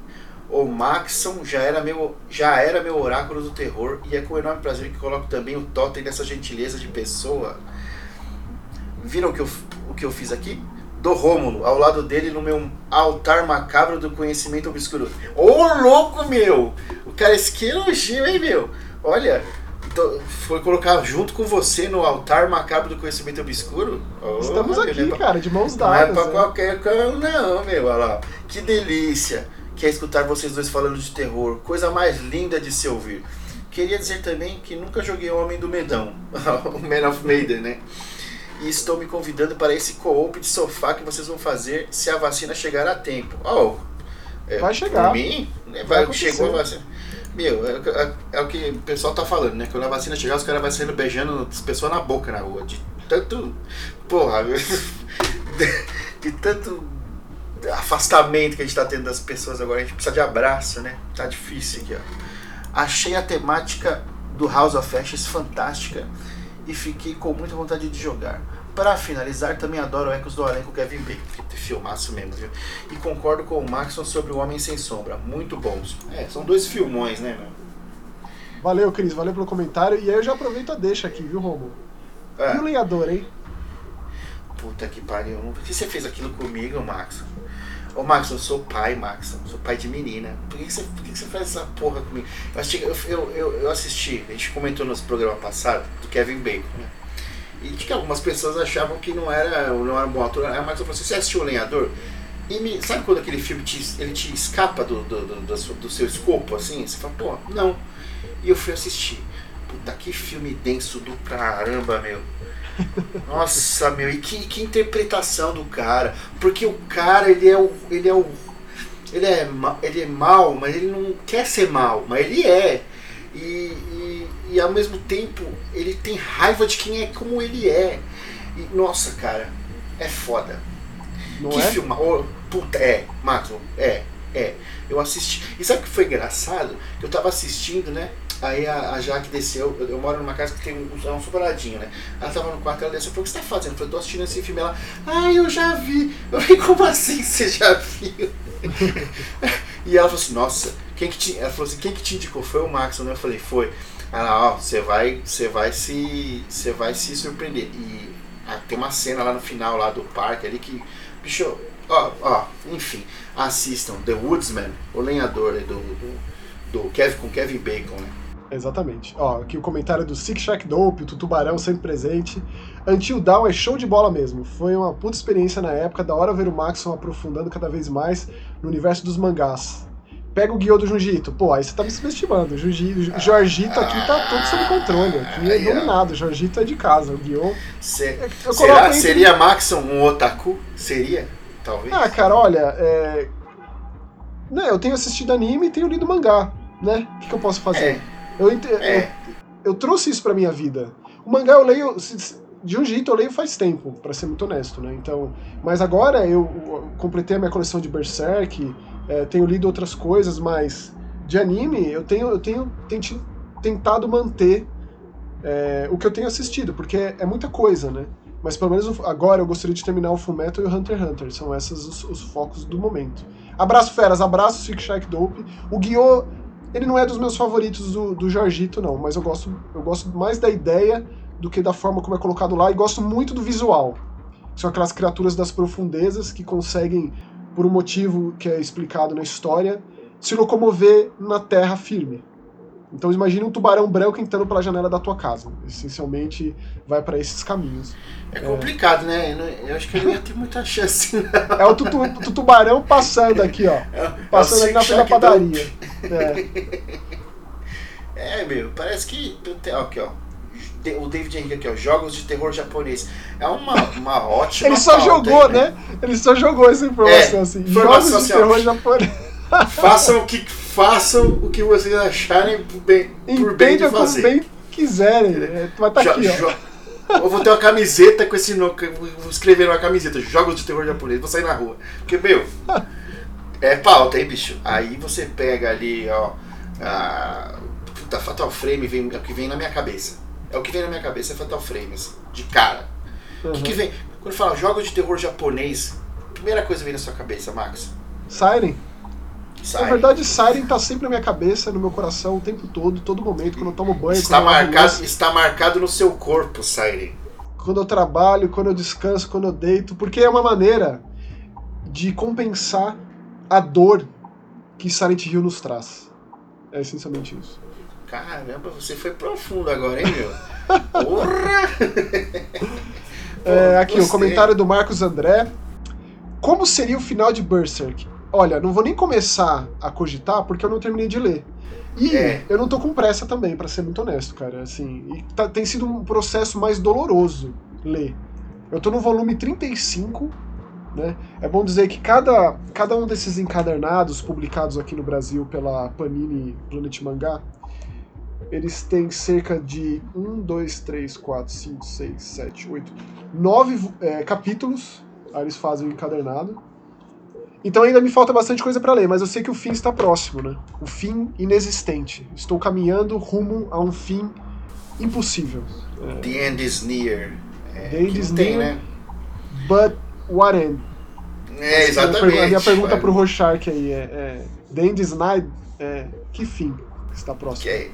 O Maxon já era meu, já era meu oráculo do terror e é com enorme prazer que coloco também o totem dessa gentileza de pessoa. Viram o que eu, o que eu fiz aqui? Do Rômulo, ao lado dele no meu altar macabro do conhecimento obscuro. Ô louco, meu! O cara, esse que elogio, hein, meu? Olha, tô- foi colocar junto com você no altar macabro do conhecimento obscuro? Ô, Estamos meu, aqui, né? cara, de mãos Não é dadas. pra né? qualquer cão, não, meu. Olha lá. Que delícia que é escutar vocês dois falando de terror. Coisa mais linda de se ouvir. Queria dizer também que nunca joguei o Homem do Medão, o Man of Maiden, né? E estou me convidando para esse co-op de sofá que vocês vão fazer se a vacina chegar a tempo. Oh, é, Vai chegar. Por mim, né, Vai vai, chegou a vacina. Meu, é, o que- é- é o que o pessoal tá falando, né? Quando a vacina chegar, os caras vão saindo beijando as pessoas na boca na rua. De tanto. Porra, de, de tanto afastamento que a gente tá tendo das pessoas agora. A gente precisa de abraço, né? Tá difícil aqui, ó. Achei a temática do House of Ashes fantástica e fiquei com muita vontade de jogar. Para finalizar, também adoro Ecos do Além com Kevin Bacon, filmaço mesmo, viu? E concordo com o Maxon sobre O Homem Sem Sombra, muito bons. É, são dois filmões, né, meu? Valeu, Cris, valeu pelo comentário. E aí eu já aproveito a deixa aqui, viu, Romulo? E o É, lenhador, hein? puta que pariu. Por que você fez aquilo comigo, Maxon? Ô, Maxon, eu sou pai, Maxon. Sou pai de menina. Por que, você, por que, você faz essa porra comigo? Eu assisti, eu, eu, eu, eu assisti, a gente comentou no programa passado, do Kevin Bacon, né? E que algumas pessoas achavam que não era, não era um bom ator. Aí o Maxon falou assim, você assistiu o Lenhador? E me, sabe quando aquele filme te, ele te escapa do, do, do, do, seu- do seu escopo, assim? Você fala, pô, não. E eu fui assistir. Puta, que filme denso do caramba, meu. Nossa, meu, e que, que interpretação do cara. Porque o cara, ele é o. Ele é o. Ele é, ele é mal, mas ele não quer ser mal, mas ele é. E, e, e ao mesmo tempo ele tem raiva de quem é como ele é. E, nossa, cara, é foda. Não que é? filme. ô, puta, é, Mato, é, é. Eu assisti. E sabe o que foi engraçado? Eu tava assistindo, né? Aí a, a Jaque desceu, eu, eu moro numa casa que tem um, é um superadinho, né? Ela tava no quarto, ela desceu, falou, o que você tá fazendo? Eu falei, tô assistindo esse filme. Ela, ah, eu já vi. Eu falei, como assim você já viu? e ela falou assim, nossa, quem que te. Ela falou assim, quem que te indicou? Foi o Max, né? Eu falei, foi. Ela, ó, você vai, você vai se. Você vai se surpreender. E ah, tem uma cena lá no final lá do parque ali que. Bicho, ó, ó, enfim, assistam The Woodsman, o lenhador do, do, do Kevin com Kevin Bacon, né? Exatamente. Ó, aqui o comentário do Six Shack Dope, o Tutubarão sempre presente. Until Dawn é show de bola mesmo. Foi uma puta experiência na época, da hora ver o Maxon aprofundando cada vez mais no universo dos mangás. Pega o guiô do Junjito. Pô, aí você tá me subestimando. O Jorgito aqui tá todo sob controle. Aqui é dominado. O Jorgito é de casa. O guiô. Se- será, entre- seria Maxon um otaku? Seria? Talvez. Ah, cara, olha, é... né, eu tenho assistido anime e tenho lido mangá, né? O que, que eu posso fazer? é, Eu, ente- é. eu, eu trouxe isso pra minha vida. O mangá eu leio. De um jeito eu leio faz tempo, pra ser muito honesto, né? Então, mas agora eu, completei a minha coleção de Berserk, é, tenho lido outras coisas, mas de anime eu tenho, eu tenho tentado manter é, o que eu tenho assistido, porque é, é muita coisa, né? Mas pelo menos agora eu gostaria de terminar o Fullmetal e o Hunter x Hunter. São esses os, os focos do momento. Abraço, feras. Abraço, Six Shack Dope. O Guiô, ele não é dos meus favoritos do, do Jorgito, não. Mas eu gosto, eu gosto mais da ideia do que da forma como é colocado lá. E gosto muito do visual. São aquelas criaturas das profundezas que conseguem, por um motivo que é explicado na história, se locomover na terra firme. Então imagine um tubarão branco entrando pela janela da tua casa. Essencialmente vai para esses caminhos. É complicado, né? Eu, acho que ele não ia ter muita chance. não. É o, tutu, tubarão passando aqui, ó. É, Passando é o ali na frente da padaria. É. É, meu, parece que. tem- Aqui, ó. O David Henrique aqui, ó. Jogos de terror japonês. É uma, uma ótima. Ele só jogou, hein, né? Ele só jogou essa informação É, assim. Jogos de assim, terror japonês. façam o que façam o que vocês acharem por bem, por bem de fazer. Bem quiserem. É, vai estar tá aqui, ó. Eu vou ter uma camiseta com esse nome. Vou escrever uma camiseta, jogos de terror japonês, vou sair na rua. Porque, meu, é pauta, hein, bicho? Aí você pega ali, ó. A, puta, Fatal Frame vem, é o que vem na minha cabeça. É o que vem na minha cabeça, é Fatal Frame, assim, de cara. O uhum. que, que vem? Quando fala jogos de terror japonês, primeira coisa vem na sua cabeça, Max? Siren. Siren. Na verdade, Siren tá sempre na minha cabeça, no meu coração, o tempo todo, todo momento, quando eu tomo banho. Está, marcado, está marcado no seu corpo, Siren. Quando eu trabalho, quando eu descanso, quando eu deito, porque é uma maneira de compensar a dor que Silent Hill nos traz. É essencialmente isso. Caramba, você foi profundo agora, hein, meu? Porra! é, aqui, o comentário do Marcos André. Como seria o final de Berserk? Olha, não vou nem começar a cogitar porque eu não terminei de ler. E é. eu não tô com pressa também, para ser muito honesto, cara. Assim, e tá, tem sido um processo mais doloroso ler. Eu tô no volume 35 né? É bom dizer que cada, cada um desses encadernados publicados aqui no Brasil pela Panini Planet Mangá, eles têm cerca de 1, 2, 3, 4, 5, 6, 7, 8, 9 é, capítulos. Aí eles fazem o encadernado. Então ainda me falta bastante coisa para ler, mas eu sei que o fim está próximo, né? O fim inexistente. Estou caminhando rumo a um fim impossível. É... The end is near. É, The end is near. Tem, né? But what end? É, exatamente. A minha pergunta pro Rochark aí é, é The End is Night, é, que fim está próximo? Okay.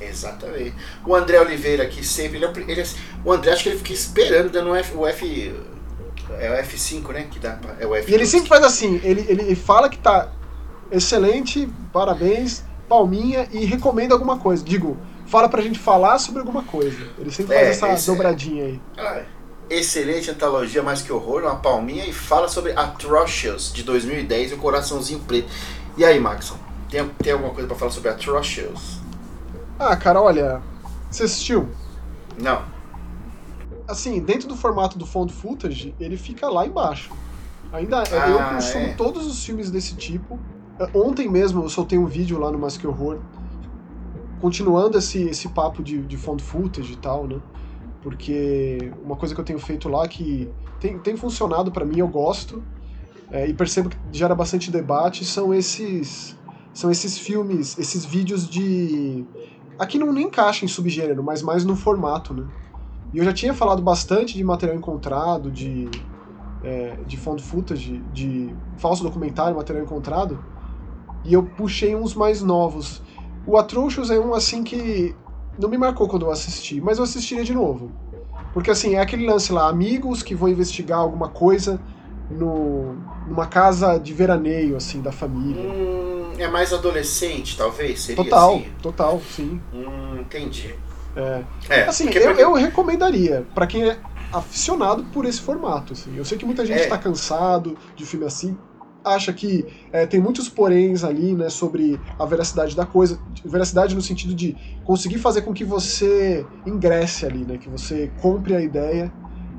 Exatamente. O André Oliveira aqui sempre. Ele, é ele, é, o André acho que ele fica esperando dando o F. O F é o F5, né? Que dá é o F e ele sempre faz assim, ele, ele fala que tá excelente, parabéns, palminha e recomenda alguma coisa. Digo, fala pra gente falar sobre alguma coisa. Ele sempre é, faz essa dobradinha aí. Ah, excelente antologia, mais que horror, uma palminha e fala sobre Atrocious de 2010 e o coraçãozinho preto. E aí, Maxon, tem, tem alguma coisa para falar sobre Atrocious? Ah, cara, olha, você assistiu? Não. Assim, dentro do formato do found footage, ele fica lá embaixo. Ainda ah, eu consumo é. todos os filmes desse tipo. Ontem mesmo eu soltei um vídeo lá no Que Horror, continuando esse, esse papo de, de found footage e tal, né? porque uma coisa que eu tenho feito lá que tem, tem funcionado para mim, eu gosto, é, e percebo que gera bastante debate, são esses são esses filmes, esses vídeos de... Aqui não nem encaixa em subgênero, mas mais no formato, né? E eu já tinha falado bastante de material encontrado, de, é, de found footage, de falso documentário, material encontrado, e eu puxei uns mais novos. O Atrocious é um assim que não me marcou quando eu assisti, mas eu assistiria de novo. Porque assim, é aquele lance lá, amigos que vão investigar alguma coisa no, numa casa de veraneio, assim, da família. Hum, é mais adolescente, talvez? Seria total, assim? total, sim. Hum, entendi. É. é assim, eu, eu recomendaria, para quem é aficionado por esse formato, assim. Eu sei que muita gente é. tá cansado de filme assim, acha que é, tem muitos poréns ali, né, sobre a veracidade da coisa, veracidade no sentido de conseguir fazer com que você ingresse ali, né, que você compre a ideia.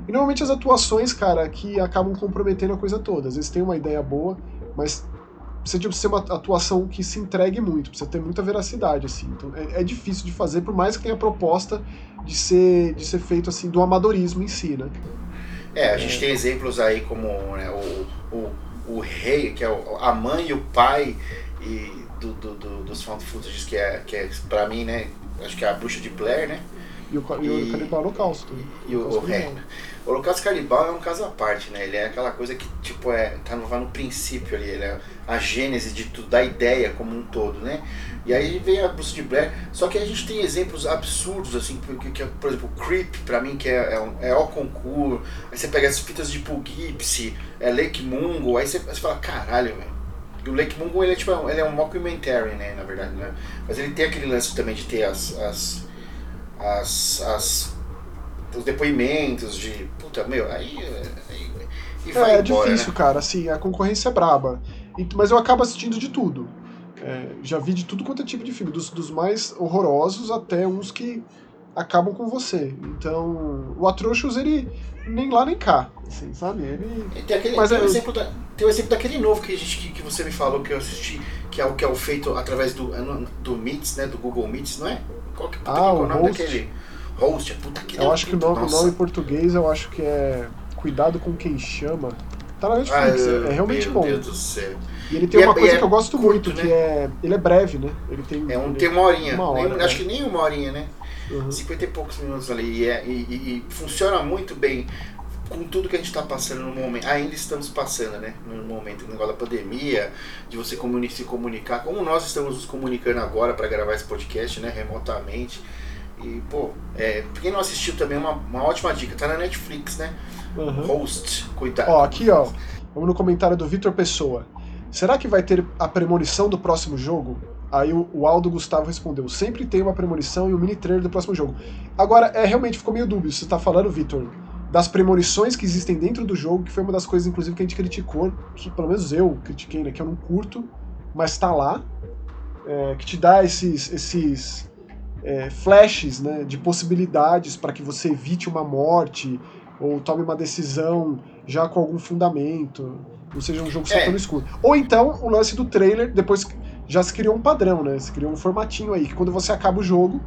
E normalmente as atuações, cara, que acabam comprometendo a coisa toda. Às vezes tem uma ideia boa, mas precisa ser uma atuação que se entregue muito, precisa ter muita veracidade, assim. Então é, é difícil de fazer, por mais que tenha a proposta de ser, de ser feito assim do amadorismo em si, né? É, a gente tem exemplos aí como né, o, o o rei, que é a mãe e o pai e do, do, do dos found footage, que é, que é pra mim, né? Acho que é a bruxa de Blair, né? E o, e, e o Canibal Holocausto. E o, o, é, o Holocausto Canibal é um caso à parte, né? Ele é aquela coisa que, tipo, é, tá no, no princípio ali, ele é a gênese de tudo, da ideia como um todo, né? E aí vem a Bruce de Blair, só que a gente tem exemplos absurdos, assim, que, que, por exemplo, Creep, pra mim, que é, é, um, é o concurso, aí você pega as fitas de Poughkeepsie, é Lake Mungo, aí você, você fala, caralho, velho. O Lake Mungo, ele é tipo, ele é um mockumentary, né, na verdade, né? Mas ele tem aquele lance também de ter as, as, as, as os depoimentos de, puta, meu, aí... aí e vai é, embora, é difícil, né? cara, assim, a concorrência é braba. Mas eu acabo assistindo de tudo. É, já vi de tudo quanto é tipo de filme, dos, dos mais horrorosos até uns que acabam com você. Então, o Atrocious, ele nem lá nem cá, assim, sabe? Ele... Tem, aquele, Mas tem, é- o exemplo da- tem o exemplo daquele novo que, a gente, que, que você me falou que eu assisti, que é o que é o feito através do, é do Meets, né? Do Google Meets, não é? Qual que, puta, Ah, qual o é o nome Host. daquele? Host, puta que Eu acho que o nome, nossa. nome em português eu acho que é Cuidado com quem chama. Tá na Ah, Netflix, é, é realmente meu bom. Deus do céu. E ele tem E é- uma coisa e é que eu gosto curto, muito, né? que é. Ele é breve, né? Ele tem. É um, tem uma horinha. Uma hora, nem- é. acho que nem uma horinha, né? Uhum. 50 e poucos minutos ali. É- e- e- e funciona muito bem com tudo que a gente está passando no momento. Ainda estamos passando, né? No momento, no negócio da pandemia, de você comuni se comunicar, como nós estamos nos comunicando agora para gravar esse podcast, né? Remotamente. E, pô, é, quem não assistiu também, uma, uma ótima dica. Tá na Netflix, né? Uhum. Host, cuidado. Ó, aqui, ó. Vamos no comentário do Vitor Pessoa. Será que vai ter a premonição do próximo jogo? Aí o, o Aldo Gustavo respondeu: sempre tem uma premonição e um mini trailer do próximo jogo. Agora, é realmente ficou meio dúbio. Você tá falando, Vitor, das premonições que existem dentro do jogo, que foi uma das coisas, inclusive, que a gente criticou, que pelo menos eu critiquei, né? Que eu não curto, mas tá lá. é, que te dá esses, esses é, flashes né, de possibilidades para que você evite uma morte ou tome uma decisão já com algum fundamento, não seja um jogo só É. pelo escuro. Ou então o lance do trailer, depois já se criou um padrão, né? Se criou um formatinho aí, que quando você acaba o jogo,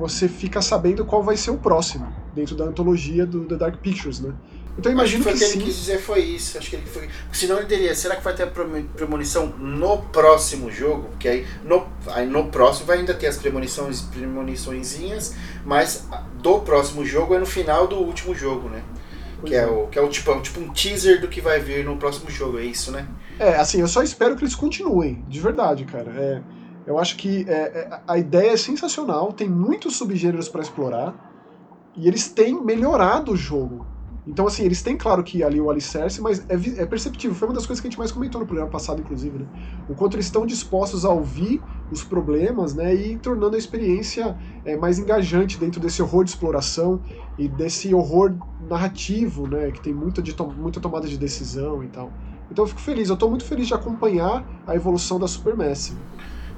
você fica sabendo qual vai ser o próximo, dentro da antologia do The Dark Pictures, né? Então eu Acho imagino que que, foi o que ele quis dizer foi isso. Acho que ele foi. Senão ele teria. Será que vai ter a premo- premonição no próximo jogo? Porque aí no, aí no próximo vai ainda ter as premonições, premoniçõezinhas, mas do próximo jogo é no final do último jogo, né? Pois Que é, é. o, que é o tipo, é um- tipo um teaser do que vai vir no próximo jogo, é isso, né? É, assim, eu só espero que eles continuem, de verdade, cara. É, eu acho que é, é, a ideia é sensacional, tem muitos subgêneros pra explorar, e eles têm melhorado o jogo. Então, assim, eles têm, claro, que ali o alicerce, mas é, é perceptível. Foi uma das coisas que a gente mais comentou no programa passado, inclusive, né? O quanto eles estão dispostos a ouvir os problemas, né? E tornando a experiência é, mais engajante dentro desse horror de exploração e desse horror narrativo, né? Que tem muita, de to- muita tomada de decisão e tal. Então eu fico feliz, eu tô muito feliz de acompanhar a evolução da Supermassive.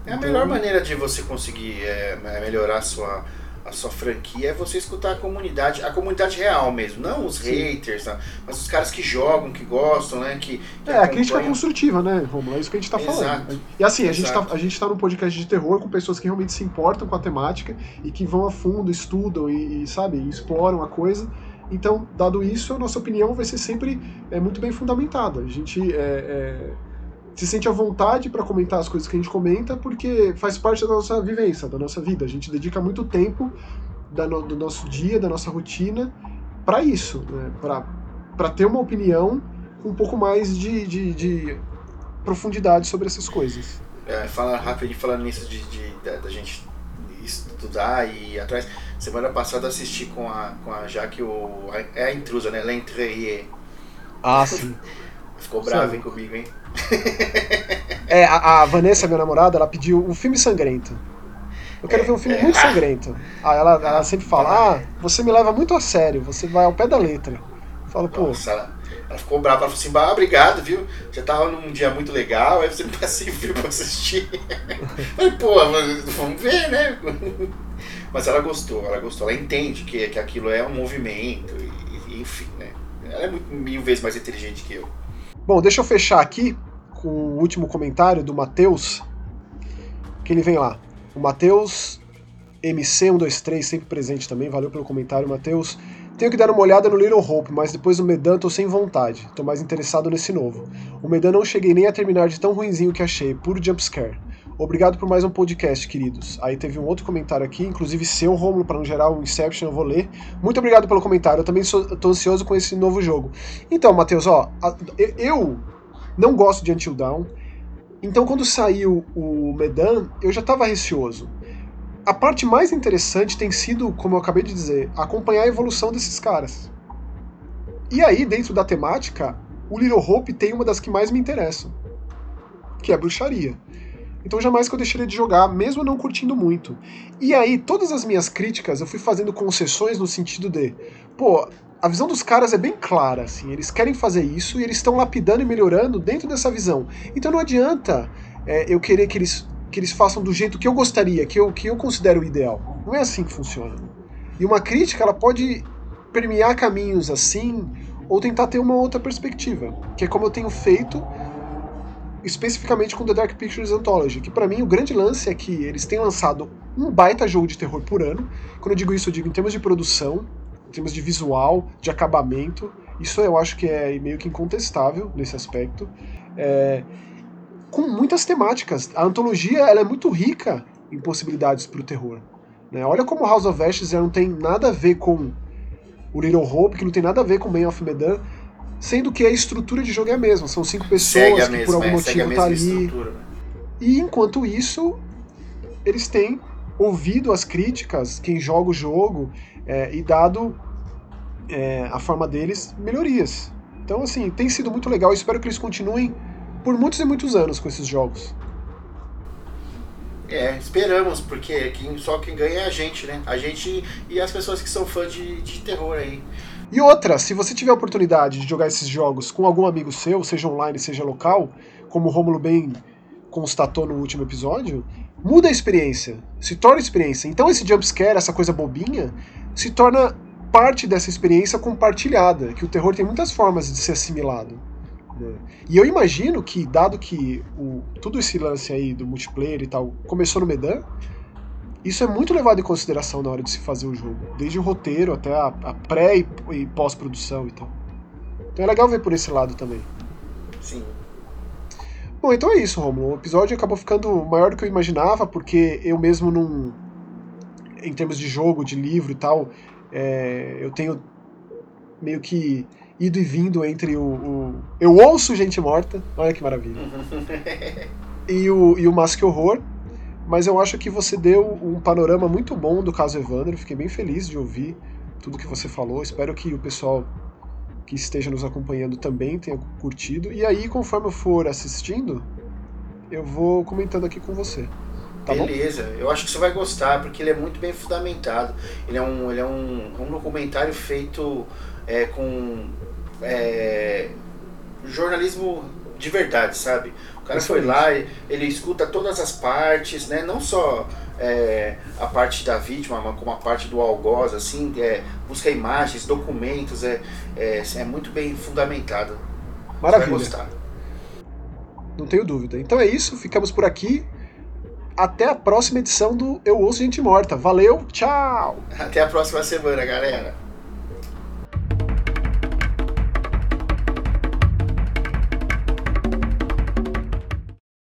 É a Então- melhor maneira de você conseguir é, melhorar a sua, a sua franquia é você escutar a comunidade, a comunidade real mesmo, não os Sim. haters, tá? mas os caras que jogam, que gostam, né? Que, que É, a crítica construtiva, né, Romulo? É isso que a gente tá Exato. falando. E assim, a gente, tá, a gente tá num podcast de terror com pessoas que realmente se importam com a temática e que vão a fundo, estudam e, e, sabe, exploram a coisa. Então, dado isso, a nossa opinião vai ser sempre é, muito bem fundamentada. A gente é, é, se sente à vontade para comentar as coisas que a gente comenta, porque faz parte da nossa vivência, da nossa vida. A gente dedica muito tempo da no- do nosso dia, da nossa rotina, para isso, né? para ter uma opinião com um pouco mais de, de, de profundidade sobre essas coisas. É, fala rapidinho falando nisso de, de- da, da gente estudar e ir atrás. Semana passada assisti com a, com a Jaque o. É a intrusa, né? L'Entrée. Ah, sim. Ficou brava comigo, hein? É, a, a Vanessa, minha namorada, ela pediu um filme sangrento. Eu quero ver um filme é. muito sangrento. Aí ela, ela sempre fala, ah, você me leva muito a sério, você vai ao pé da letra. Eu falo, pô, Nossa, ela, ficou brava. Ela falou assim: bah, obrigado, viu? Já tava num dia muito legal, aí você me passa esse filme pra assistir. Falei, pô, vamos ver, né? Mas ela gostou, ela gostou. Ela entende que, que aquilo é um movimento, e, enfim, né? Ela é muito, mil vezes mais inteligente que eu. Bom, deixa eu fechar aqui com o último comentário do Matheus. Que ele vem lá. O Matheus MC123, sempre presente também. Valeu pelo comentário, Matheus. Tenho que dar uma olhada no Little Hope, mas depois do Medan tô sem vontade. Tô mais interessado nesse novo. O Medan não cheguei nem a terminar de tão ruinzinho que achei, puro jumpscare. Obrigado por mais um podcast, queridos. Aí teve um outro comentário aqui, inclusive seu, Romulo, para não gerar um Inception, eu vou ler. Muito obrigado pelo comentário, eu também tô ansioso com esse novo jogo. Então, Matheus, ó, a- eu não gosto de Until Dawn, então quando saiu o Medan, eu já tava receoso. A parte mais interessante tem sido, como eu acabei de dizer, acompanhar a evolução desses caras. E aí, dentro da temática, o Little Hope tem uma das que mais me interessam, que é a bruxaria. Então jamais que eu deixaria de jogar, mesmo não curtindo muito. E aí, todas as minhas críticas eu fui fazendo concessões no sentido de, pô, a visão dos caras é bem clara, assim, eles querem fazer isso e eles estão lapidando e melhorando dentro dessa visão. Então não adianta é, eu querer que eles, que eles façam do jeito que eu gostaria, que eu, que eu considero o ideal. Não é assim que funciona. E uma crítica, ela pode permear caminhos assim, ou tentar ter uma outra perspectiva, que é como eu tenho feito especificamente com The Dark Pictures Anthology, que para mim o grande lance é que eles têm lançado um baita jogo de terror por ano. Quando eu digo isso, eu digo em termos de produção, em termos de visual, de acabamento. Isso eu acho que é meio que incontestável nesse aspecto. É, com muitas temáticas. A antologia ela é muito rica em possibilidades para o terror. Né? Olha como House of Ashes não tem nada a ver com o Little Hope, que não tem nada a ver com Man of Medan, sendo que a estrutura de jogo é a mesma. São cinco pessoas que mesma, por algum é, motivo tá ali. Né? E enquanto isso, eles têm ouvido as críticas, quem joga o jogo, é, e dado é, a forma deles melhorias. Então, assim, tem sido muito legal. espero que eles continuem por muitos e muitos anos com esses jogos. É, esperamos, porque quem, só quem ganha é a gente, né? A gente e as pessoas que são fãs de, de terror aí. E outra, se você tiver a oportunidade de jogar esses jogos com algum amigo seu, seja online, seja local, como o Romulo bem constatou no último episódio, muda a experiência, se torna experiência. Então esse jumpscare, essa coisa bobinha, se torna parte dessa experiência compartilhada, que o terror tem muitas formas de ser assimilado. Né? E eu imagino que, dado que o, tudo esse lance aí do multiplayer e tal começou no Medan, isso é muito levado em consideração na hora de se fazer o jogo, desde o roteiro até a, a pré e, e pós-produção e tal. Então é legal ver por esse lado também. Sim. Bom, então é isso, Romulo. O episódio acabou ficando maior do que eu imaginava, porque eu mesmo não. Em termos de jogo, de livro e tal, é, eu tenho meio que ido e vindo entre o, o, Eu ouço Gente Morta, olha que maravilha. e o, e o Mask Horror, mas eu acho que você deu um panorama muito bom do caso Evandro. Fiquei bem feliz de ouvir tudo que você falou. Espero que o pessoal que esteja nos acompanhando também tenha curtido. E aí, conforme eu for assistindo, eu vou comentando aqui com você. Tá Beleza, bom? eu acho que você vai gostar, porque ele é muito bem fundamentado. Ele é um, ele é um, um documentário feito é, com é, jornalismo de verdade, sabe? O cara foi lá, ele escuta todas as partes, né? Não só é, a parte da vítima, mas como a parte do algoz, assim, é, busca imagens, documentos, é, é, é muito bem fundamentado. Maravilha. Você vai gostar. Não tenho dúvida. Então é isso, ficamos por aqui. Até a próxima edição do Eu Ouço Gente Morta. Valeu, tchau! Até a próxima semana, galera.